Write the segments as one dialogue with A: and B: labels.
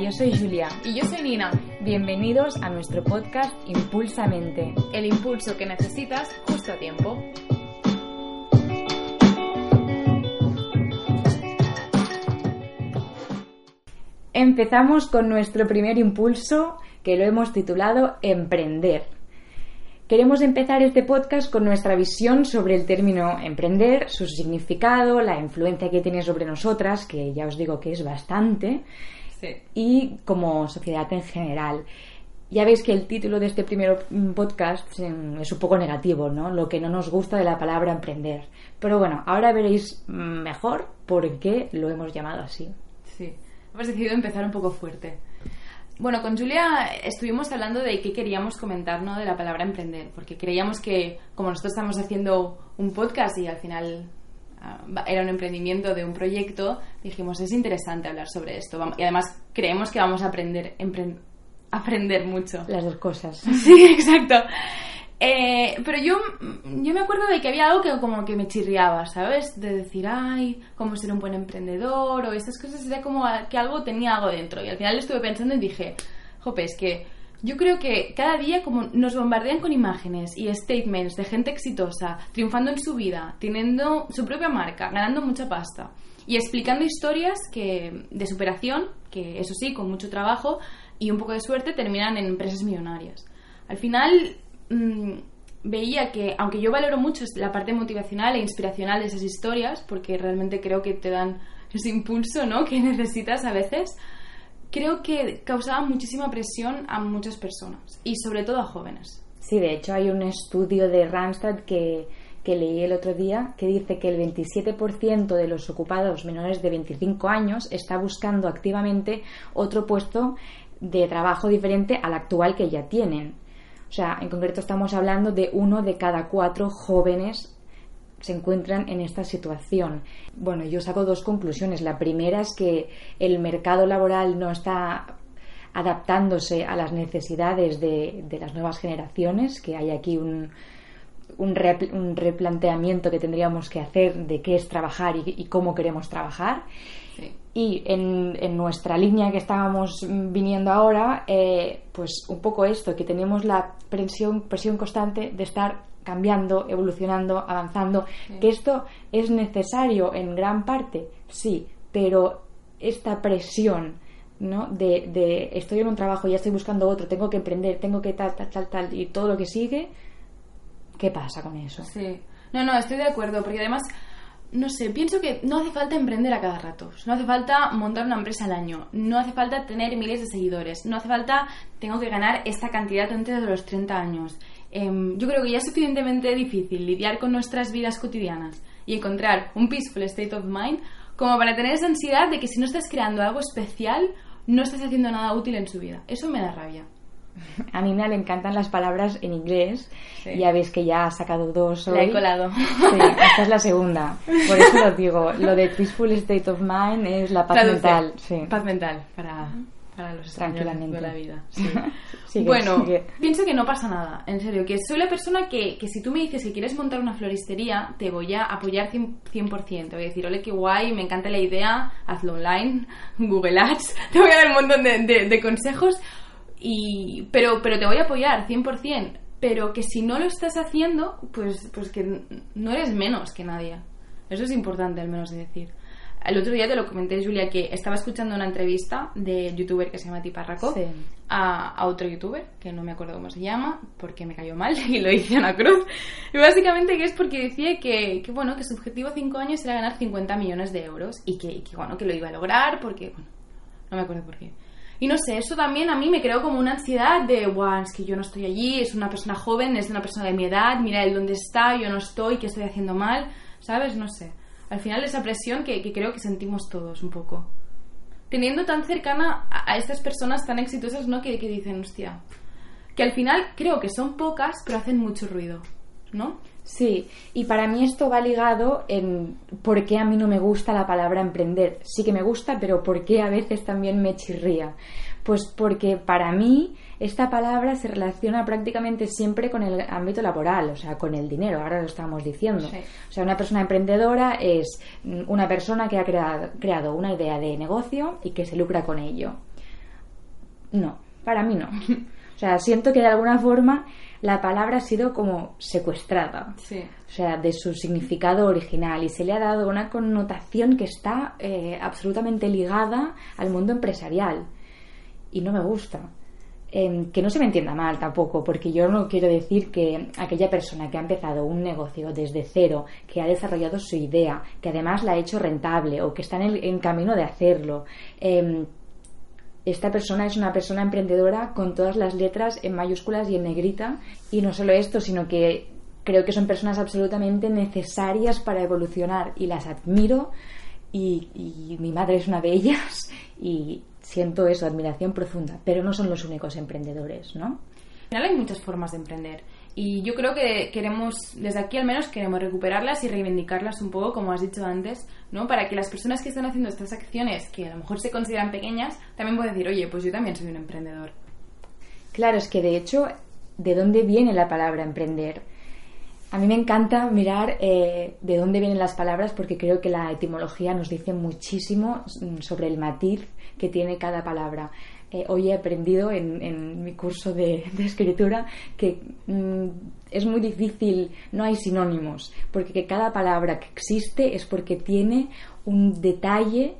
A: yo soy Julia.
B: Y yo soy Nina,
A: Bienvenidos a nuestro podcast Impulsamente.
B: el impulso que necesitas justo a tiempo.
A: Empezamos con nuestro primer impulso que lo hemos titulado Emprender. Queremos empezar este podcast con nuestra visión sobre el término emprender, su significado, la influencia que tiene sobre nosotras, que ya os digo que es bastante,
B: Sí.
A: y como sociedad en general. Ya veis que el título de este primer mm, podcast mm, es un poco negativo, ¿no? Lo que no nos gusta de la palabra emprender. Pero bueno, ahora veréis mejor por qué lo hemos llamado así.
B: Sí. Hemos decidido empezar un poco fuerte. Bueno, con Julia estuvimos hablando de qué queríamos comentar, ¿no? De la palabra emprender, porque creíamos que, como nosotros estamos haciendo un podcast y al final era un emprendimiento de un proyecto, dijimos, es interesante hablar sobre esto. Y además creemos que vamos a aprender, aprender mucho.
A: Las dos cosas.
B: Sí, exacto. Eh, pero yo, yo me acuerdo de que había algo que como que me chirriaba, ¿sabes? De decir, ay, cómo ser un buen emprendedor o estas cosas, era como que algo tenía algo dentro. Y al final estuve pensando y dije, jope, es que yo creo que cada día como nos bombardean con imágenes y statements de gente exitosa, triunfando en su vida, teniendo su propia marca, ganando mucha pasta y explicando historias que, de superación, que eso sí, con mucho trabajo y un poco de suerte terminan en empresas millonarias. Al final mm, veía que, aunque yo valoro mucho la parte motivacional e inspiracional de esas historias, porque realmente creo que te dan ese impulso ¿no? que necesitas a veces, creo que causaba muchísima presión a muchas personas y sobre todo a jóvenes.
A: Sí, de hecho hay un estudio de Randstad que, que leí el otro día que dice que el 27% de los ocupados menores de 25 años está buscando activamente otro puesto de trabajo diferente al actual que ya tienen. O sea, en concreto estamos hablando de uno de cada cuatro jóvenes se encuentran en esta situación. Bueno, yo saco dos conclusiones. La primera es que el mercado laboral no está adaptándose a las necesidades de, de las nuevas generaciones, que hay aquí un, un, repl- un replanteamiento que tendríamos que hacer de qué es trabajar y, y cómo queremos trabajar.
B: Sí.
A: Y en, en nuestra línea que estábamos viniendo ahora, eh, pues un poco esto, que tenemos la presión, presión constante de estar cambiando, evolucionando, avanzando, que esto es necesario en gran parte, sí, pero esta presión ¿no? de, de estoy en un trabajo, ya estoy buscando otro, tengo que emprender, tengo que tal, tal, tal, tal, y todo lo que sigue, ¿qué pasa con eso?
B: Sí. No, no, estoy de acuerdo, porque además, no sé, pienso que no hace falta emprender a cada rato. No hace falta montar una empresa al año. No hace falta tener miles de seguidores. No hace falta, tengo que ganar esta cantidad antes de los 30 años. Em, yo creo que ya es suficientemente difícil lidiar con nuestras vidas cotidianas y encontrar un peaceful state of mind como para tener esa ansiedad de que si no estás creando algo especial, no estás haciendo nada útil en su vida. Eso me da rabia.
A: A Nina le encantan las palabras en inglés.
B: Sí.
A: Ya veis que ya ha sacado dos hoy.
B: La he colado.
A: Sí, esta es la segunda. Por eso lo digo. Lo de peaceful state of mind es la paz
B: Traduce.
A: mental. Sí.
B: Paz mental para, para los
A: Tranquilamente.
B: de la vida. sí.
A: Sigue,
B: bueno,
A: sigue.
B: pienso que no pasa nada, en serio, que soy la persona que, que si tú me dices que quieres montar una floristería, te voy a apoyar 100%. 100%. Te voy a decir, ole, qué guay, me encanta la idea, hazlo online, Google Ads, te voy a dar un montón de, de- de consejos, y, pero, pero te voy a apoyar 100%. Pero que si no lo estás haciendo, pues, pues que no eres menos que nadie. Eso es importante, al menos de decir. El otro día te lo comenté, Julia, que estaba escuchando una entrevista de youtuber que se llama Tiparraco
A: Sí.
B: a, a otro youtuber, que no me acuerdo cómo se llama, porque me cayó mal y lo hice a una cruz. Y básicamente que es porque decía que, que, bueno, que su objetivo a 5 años era ganar 50 millones de euros y que, y que, bueno, que lo iba a lograr porque, bueno, no me acuerdo por qué. Y no sé, eso también a mí me creó como una ansiedad de, guau, es que yo no estoy allí, es una persona joven, es una persona de mi edad, mira él dónde está, yo no estoy, qué estoy haciendo mal, ¿sabes? No sé. Al final esa presión que, que creo que sentimos todos un poco. Teniendo tan cercana a, estas personas tan exitosas, ¿no? Que, que dicen, hostia, que al final creo que son pocas, pero hacen mucho ruido, ¿no?
A: Sí, y para mí esto va ligado en por qué a mí no me gusta la palabra emprender. Sí que me gusta, pero por qué a veces también me chirría. Pues porque para mí esta palabra se relaciona prácticamente siempre con el ámbito laboral, o sea, con el dinero, ahora lo estamos diciendo.
B: Sí.
A: O sea, una persona emprendedora es una persona que ha creado, creado una idea de negocio y que se lucra con ello. No, para mí no. O sea, siento que de alguna forma la palabra ha sido como secuestrada.
B: Sí.
A: O sea, de su significado original y se le ha dado una connotación que está eh, absolutamente ligada al mundo empresarial. Y no me gusta. Eh, que no se me entienda mal tampoco, porque yo no quiero decir que aquella persona que ha empezado un negocio desde cero, que ha desarrollado su idea, que además la ha hecho rentable o que está en, el, en camino de hacerlo, eh, esta persona es una persona emprendedora con todas las letras en mayúsculas y en negrita. Y no solo esto, sino que creo que son personas absolutamente necesarias para evolucionar y las admiro. Y, y mi madre es una de ellas y siento eso, admiración profunda. Pero no son los únicos emprendedores, ¿no?
B: Al final hay muchas formas de emprender y yo creo que queremos, desde aquí al menos, queremos recuperarlas y reivindicarlas un poco, como has dicho antes, ¿no? Para que las personas que están haciendo estas acciones, que a lo mejor se consideran pequeñas, también puedan decir, oye, pues yo también soy un emprendedor.
A: Claro, es que de hecho, ¿de dónde viene la palabra emprender? A mí me encanta mirar eh, de dónde vienen las palabras porque creo que la etimología nos dice muchísimo sobre el matiz que tiene cada palabra. Eh, hoy he aprendido en, mi curso de, escritura que mm, es muy difícil, no hay sinónimos, porque que cada palabra que existe es porque tiene un detalle,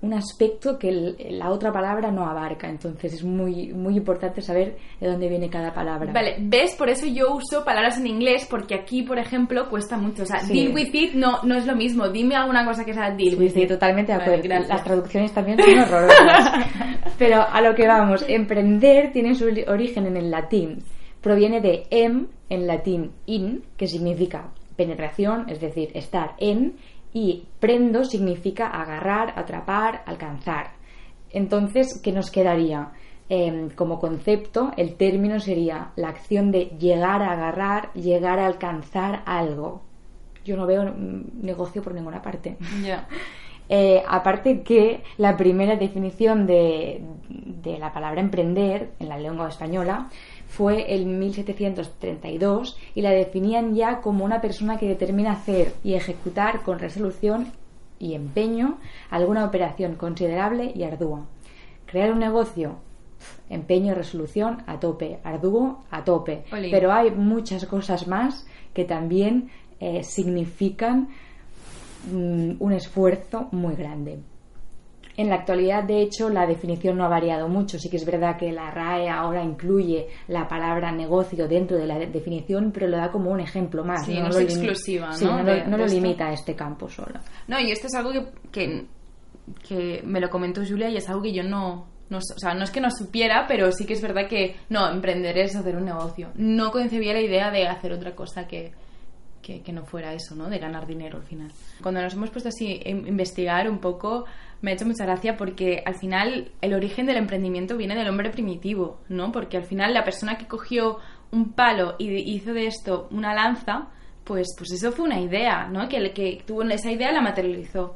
A: un aspecto que el- la otra palabra no abarca. Entonces es muy, muy importante saber de dónde viene cada palabra.
B: Vale, ¿ves? Por eso yo uso palabras en inglés, porque aquí, por ejemplo, cuesta mucho. O sea,
A: Sí.
B: deal with it no, no es lo mismo. Dime alguna cosa que sea deal
A: Sí,
B: with
A: sí,
B: it.
A: totalmente de acuerdo. Las traducciones también son horrorosas. Pero a lo que vamos, emprender tiene su origen en el latín. Proviene de em, en latín in, que significa penetración, es decir, estar en, y prendo significa agarrar, atrapar, alcanzar. Entonces, ¿qué nos quedaría? Em, como concepto, el término sería la acción de llegar a agarrar, llegar a alcanzar algo. Yo no veo negocio por ninguna parte. Eh, aparte que la primera definición de, de la palabra emprender en la lengua española fue en 1732 y la definían ya como una persona que determina hacer y ejecutar con resolución y empeño alguna operación considerable y ardua. Crear un negocio, empeño y resolución a tope, arduo a tope. Pero hay muchas cosas más que también eh, significan mm, un esfuerzo muy grande. En la actualidad, de hecho, la definición no ha variado mucho. Sí que es verdad que la RAE ahora incluye la palabra negocio dentro de la de- definición, pero lo da como un ejemplo más.
B: Sí, no es exclusiva,
A: Sí,
B: ¿no?
A: no,
B: de-
A: lo, no limita a este campo solo.
B: No, y esto es algo que, que, que me lo comentó Julia y es algo que yo no, no... O sea, no es que no supiera, pero sí que es verdad que, no, emprender es hacer un negocio. No concebía la idea de hacer otra cosa que, que, no fuera eso, ¿no? De ganar dinero al final. Cuando nos hemos puesto así a investigar un poco, me ha hecho mucha gracia porque al final el origen del emprendimiento viene del hombre primitivo, ¿no? Porque al final la persona que cogió un palo y hizo de esto una lanza, pues, pues eso fue una idea, ¿no? Que que tuvo esa idea la materializó.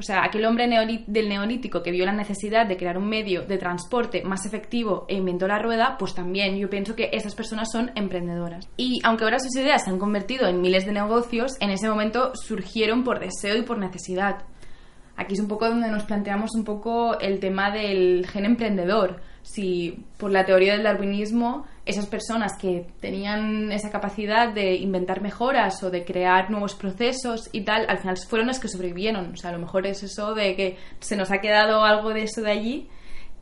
B: O sea, aquel hombre del neolítico que vio la necesidad de crear un medio de transporte más efectivo e inventó la rueda, pues también yo pienso que esas personas son emprendedoras. Y aunque ahora sus ideas se han convertido en miles de negocios, en ese momento surgieron por deseo y por necesidad. Aquí es un poco donde nos planteamos un poco el tema del gen emprendedor. Si por la teoría del darwinismo, esas personas que tenían esa capacidad de inventar mejoras o de crear nuevos procesos y tal, al final fueron las que sobrevivieron. O sea, a lo mejor es eso de que se nos ha quedado algo de eso de allí.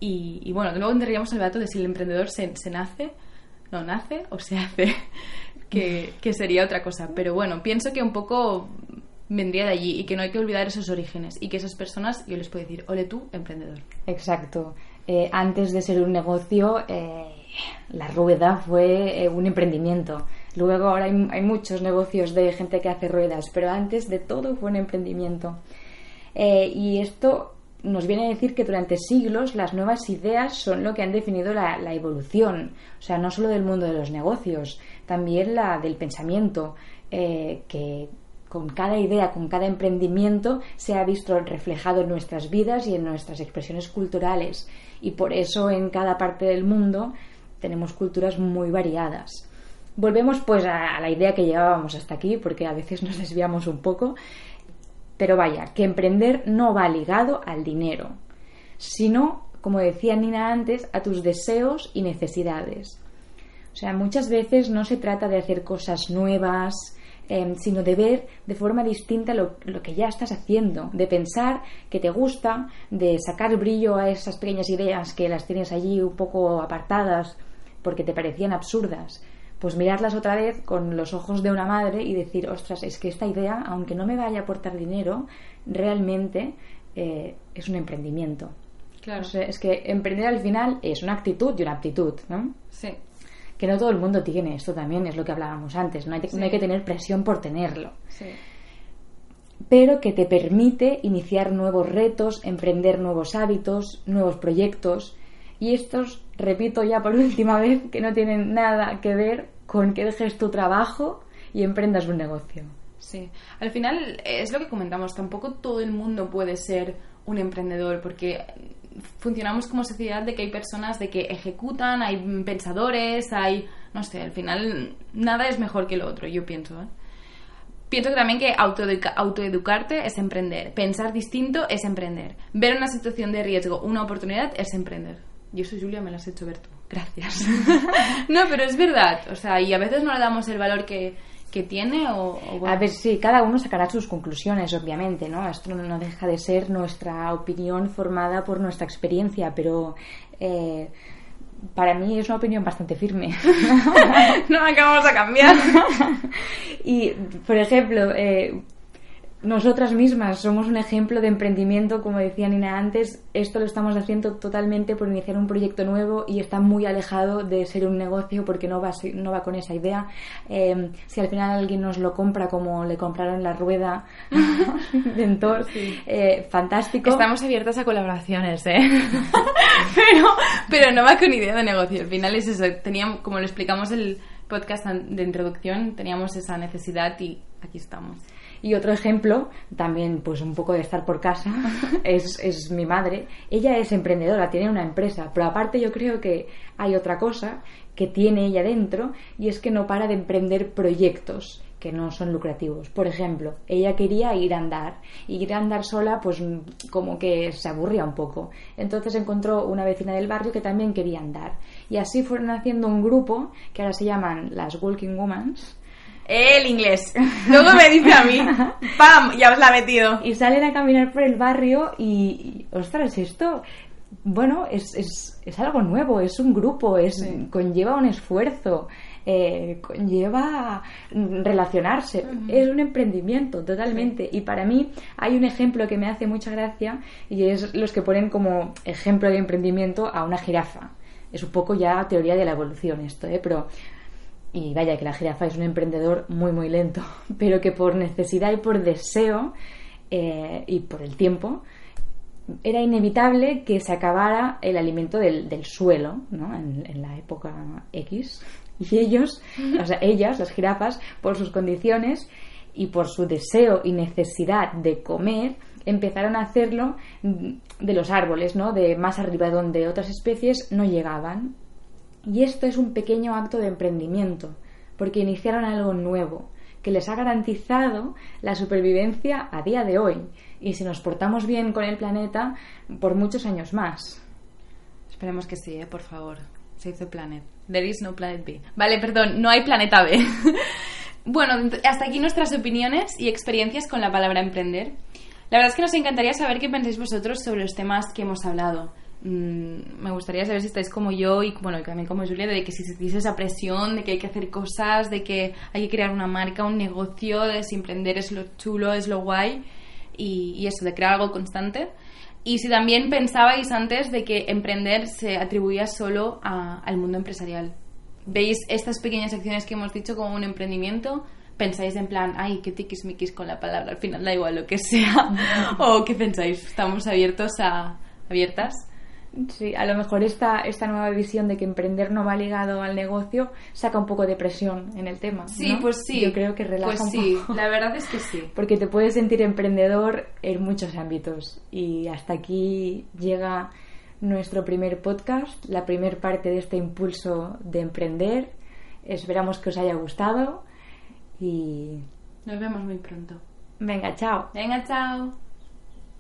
B: Y, bueno, luego entraríamos al debate de si el emprendedor se, se nace, no nace o se hace, que, que sería otra cosa. Pero bueno, pienso que un poco vendría de allí y que no hay que olvidar esos orígenes y que esas personas, yo les puedo decir, ole tú, emprendedor.
A: Exacto. eh, antes de ser un negocio, eh, la rueda fue eh, un emprendimiento. Luego ahora hay, muchos negocios de gente que hace ruedas, pero antes de todo fue un emprendimiento. y esto nos viene a decir que durante siglos las nuevas ideas son lo que han definido la, la, evolución, o sea, no solo del mundo de los negocios, también la del pensamiento, eh, que con cada idea, con cada emprendimiento se ha visto reflejado en nuestras vidas y en nuestras expresiones culturales. Y por eso en cada parte del mundo tenemos culturas muy variadas. Volvemos pues a la idea que llevábamos hasta aquí, porque a veces nos desviamos un poco. Pero vaya, que emprender no va ligado al dinero, sino, como decía Nina antes, a tus deseos y necesidades. O sea, muchas veces no se trata de hacer cosas nuevas, eh, sino de ver de forma distinta lo, lo, que ya estás haciendo, de pensar que te gusta, de sacar brillo a esas pequeñas ideas que las tienes allí un poco apartadas porque te parecían absurdas pues mirarlas otra vez con los ojos de una madre y decir, ostras, es que esta idea, aunque no me vaya a aportar dinero, realmente eh, es un emprendimiento.
B: Claro.
A: O sea, es que emprender al final es una actitud y una aptitud, ¿no?
B: Sí.
A: Que no todo el mundo tiene, esto también es lo que hablábamos antes, no hay, sí. no hay que tener presión por tenerlo.
B: Sí.
A: Pero que te permite iniciar nuevos retos, emprender nuevos hábitos, nuevos proyectos, y estos, repito ya por última vez, que no tienen nada que ver con que dejes tu trabajo y emprendas un negocio.
B: Sí, al final es lo que comentamos, tampoco todo el mundo puede ser un emprendedor porque funcionamos como sociedad de que hay personas de que ejecutan, hay pensadores, hay, no sé, al final nada es mejor que lo otro, yo pienso. ¿eh? Pienso también que autoeduca autoeducarte es emprender, pensar distinto es emprender, ver una situación de riesgo, una oportunidad es emprender. Y eso, Julia, me lo has hecho ver tú. Gracias. no, pero es verdad. O sea, y a veces no le damos el valor que, que tiene o, o bueno.
A: A ver, sí, cada uno sacará sus conclusiones, obviamente, ¿no? Esto no deja de ser nuestra opinión formada por nuestra experiencia, pero... Eh, para mí es una opinión bastante firme.
B: no acabamos a cambiar.
A: y, por ejemplo, eh, nosotras mismas somos un ejemplo de emprendimiento, como decía Nina antes, esto lo estamos haciendo totalmente por iniciar un proyecto nuevo y está muy alejado de ser un negocio porque no va, no va con esa idea. Eh, si al final alguien nos lo compra como le compraron la rueda Ventor, sí. eh, fantástico.
B: Estamos abiertas a colaboraciones, ¿eh? pero, pero no va con idea de negocio. Al final es eso, teníamos, como lo explicamos el podcast de introducción, teníamos esa necesidad y aquí estamos.
A: Y otro ejemplo, también pues un poco de estar por casa, es, es, mi madre. Ella es emprendedora, tiene una empresa, pero aparte yo creo que hay otra cosa que tiene ella dentro y es que no para de emprender proyectos que no son lucrativos. Por ejemplo, ella quería ir a andar y ir a andar sola pues como que se aburría un poco. Entonces encontró una vecina del barrio que también quería andar y así fueron haciendo un grupo que ahora se llaman las Walking Womans
B: el inglés. Luego me dice a mí, ¡pam! Ya os la he metido.
A: Y salen a caminar por el barrio y, y ostras, esto, bueno, es, es, es, algo nuevo, es un grupo, es, sí. conlleva un esfuerzo, eh, conlleva relacionarse, uh -huh. es un emprendimiento totalmente. Sí. Y para mí hay un ejemplo que me hace mucha gracia y es los que ponen como ejemplo de emprendimiento a una jirafa. Es un poco ya teoría de la evolución esto, ¿eh? pero y vaya que la jirafa es un emprendedor muy muy lento, pero que por necesidad y por deseo eh, y por el tiempo era inevitable que se acabara el alimento del, del suelo ¿no? en, en, la época X y ellos, o sea, ellas, las jirafas, por sus condiciones y por su deseo y necesidad de comer, empezaron a hacerlo de los árboles, ¿no? de más arriba donde otras especies no llegaban y esto es un pequeño acto de emprendimiento, porque iniciaron algo nuevo, que les ha garantizado la supervivencia a día de hoy, y si nos portamos bien con el planeta, por muchos años más.
B: Esperemos que sí, ¿eh? por favor. Save the planet. There is no planet B. Vale, perdón, no hay planeta B. bueno, hasta aquí nuestras opiniones y experiencias con la palabra emprender. La verdad es que nos encantaría saber qué pensáis vosotros sobre los temas que hemos hablado mmm, me gustaría saber si estáis como yo y bueno, también como Julia, de que si sentís esa presión, de que hay que hacer cosas, de que hay que crear una marca, un negocio, de si emprender es lo chulo, es lo guay y, y eso, de crear algo constante. y si también pensabais antes de que emprender se atribuía solo a- al mundo empresarial. ¿Veis estas pequeñas acciones que hemos dicho como un emprendimiento? ¿Pensáis en plan, ay, qué tiquismiquis con la palabra, al final da igual lo que sea? ¿O qué pensáis? ¿Estamos abiertos a... abiertas?
A: Sí, a lo mejor esta, esta nueva visión de que emprender no va ligado al negocio saca un poco de presión en el tema.
B: Sí,
A: ¿no?
B: pues sí.
A: Yo creo que relaja
B: Pues
A: un
B: sí,
A: poco.
B: la verdad es que sí.
A: Porque te puedes sentir emprendedor en muchos ámbitos. Y hasta aquí llega nuestro primer podcast, la primer parte de este impulso de emprender. Esperamos que os haya gustado. Y
B: Nos vemos muy pronto.
A: venga, chao.
B: Venga, chao.